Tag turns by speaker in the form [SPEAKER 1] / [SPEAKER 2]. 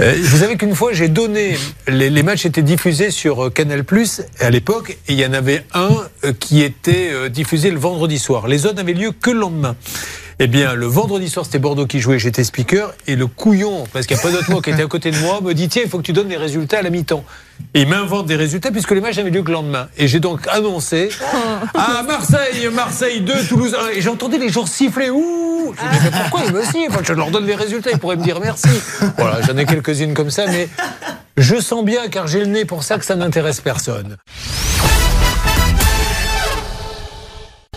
[SPEAKER 1] Euh, vous savez qu'une fois, j'ai donné. Les, matchs étaient diffusés sur euh, Canal Plus à l'époque, et il y en avait un euh, qui était diffusé le vendredi soir. Les autres n'avaient lieu que le lendemain. Eh bien, le vendredi soir, c'était Bordeaux qui jouait, j'étais speaker, et le couillon, parce qu'il n'y a pas d'autre mot, qui était à côté de moi, me dit tiens, il faut que tu donnes les résultats à la mi-temps. Et il m'invente des résultats puisque les matchs n'avaient lieu que le lendemain. Et j'ai donc annoncé à Marseille, Marseille 2, Toulouse 1. Et j'entendais les gens siffler. Ouh Je me dis, mais pourquoi ils me sifflent? Je leur donne les résultats, ils pourraient me dire merci. Voilà, j'en ai quelques-unes comme ça, mais je sens bien, car j'ai le nez pour ça, que ça n'intéresse personne.